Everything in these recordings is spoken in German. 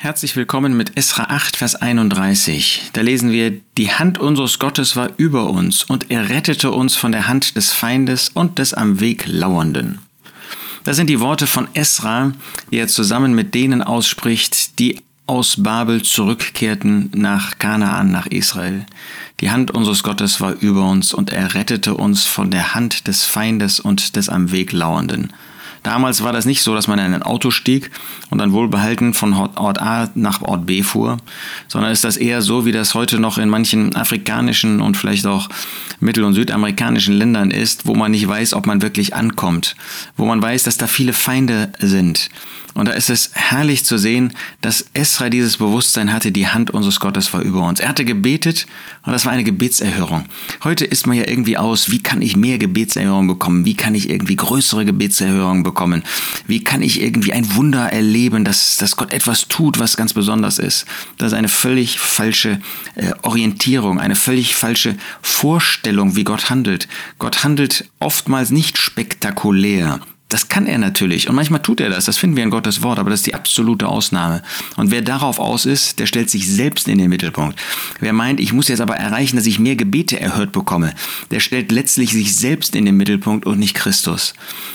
Herzlich willkommen mit Esra 8, Vers 31. Da lesen wir, die Hand unseres Gottes war über uns und er rettete uns von der Hand des Feindes und des am Weg Lauernden. Das sind die Worte von Esra, die er zusammen mit denen ausspricht, die aus Babel zurückkehrten nach Kanaan, nach Israel. Die Hand unseres Gottes war über uns und er rettete uns von der Hand des Feindes und des am Weg Lauernden. Damals war das nicht so, dass man in ein Auto stieg und dann wohlbehalten von Ort A nach Ort B fuhr, sondern ist das eher so, wie das heute noch in manchen afrikanischen und vielleicht auch mittel- und südamerikanischen Ländern ist, wo man nicht weiß, ob man wirklich ankommt, wo man weiß, dass da viele Feinde sind. Und da ist es herrlich zu sehen, dass Esra dieses Bewusstsein hatte, die Hand unseres Gottes war über uns. Er hatte gebetet und das war eine Gebetserhörung. Heute ist man ja irgendwie aus, wie kann ich mehr Gebetserhörung bekommen? Wie kann ich irgendwie größere Gebetserhörung bekommen? Wie kann ich irgendwie ein Wunder erleben, dass, dass Gott etwas tut, was ganz besonders ist? Das ist eine völlig falsche äh, Orientierung, eine völlig falsche Vorstellung, wie Gott handelt. Gott handelt oftmals nicht spektakulär. Das kann er natürlich und manchmal tut er das, das finden wir in Gottes Wort, aber das ist die absolute Ausnahme. Und wer darauf aus ist, der stellt sich selbst in den Mittelpunkt. Wer meint, ich muss jetzt aber erreichen, dass ich mehr Gebete erhört bekomme, der stellt letztlich sich selbst in den Mittelpunkt und nicht Christus.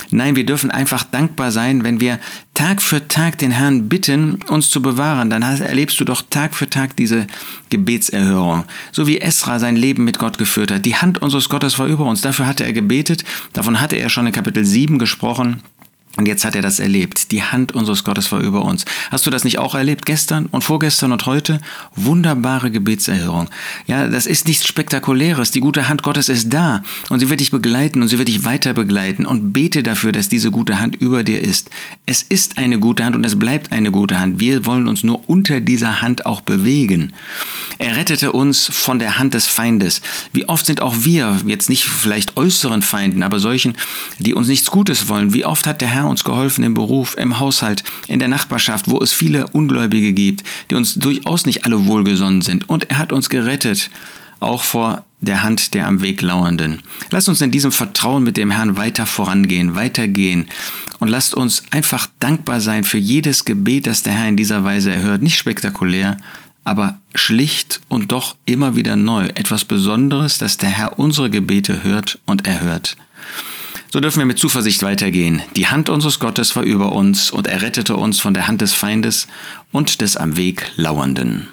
Nein, wir dürfen einfach dankbar sein, wenn wir Tag für Tag den Herrn bitten, uns zu bewahren, dann erlebst du doch Tag für Tag diese Gebetserhörung. So wie Esra sein Leben mit Gott geführt hat. Die Hand unseres Gottes war über uns. Dafür hatte er gebetet. Davon hatte er schon in Kapitel 7 gesprochen. Und jetzt hat er das erlebt. Die Hand unseres Gottes war über uns. Hast du das nicht auch erlebt? Gestern und vorgestern und heute? Wunderbare Gebetserhörung. Ja, das ist nichts Spektakuläres. Die gute Hand Gottes ist da. Und sie wird dich begleiten und sie wird dich weiter begleiten. Und bete dafür, dass diese gute Hand über dir ist. Es ist eine gute Hand und es bleibt eine gute Hand. Wir wollen uns nur unter dieser Hand auch bewegen. Er rettete uns von der Hand des Feindes. Wie oft sind auch wir, jetzt nicht vielleicht äußeren Feinden, aber solchen, die uns nichts Gutes wollen. Wie oft hat der Herr Herr uns geholfen im Beruf, im Haushalt, in der Nachbarschaft, wo es viele Ungläubige gibt, die uns durchaus nicht alle wohlgesonnen sind. Und er hat uns gerettet, auch vor der Hand der am Weg lauernden. Lasst uns in diesem Vertrauen mit dem Herrn weiter vorangehen, weitergehen und lasst uns einfach dankbar sein für jedes Gebet, das der Herr in dieser Weise erhört. Nicht spektakulär, aber schlicht und doch immer wieder neu. Etwas Besonderes, dass der Herr unsere Gebete hört und erhört. So dürfen wir mit Zuversicht weitergehen. Die Hand unseres Gottes war über uns und er rettete uns von der Hand des Feindes und des am Weg Lauernden.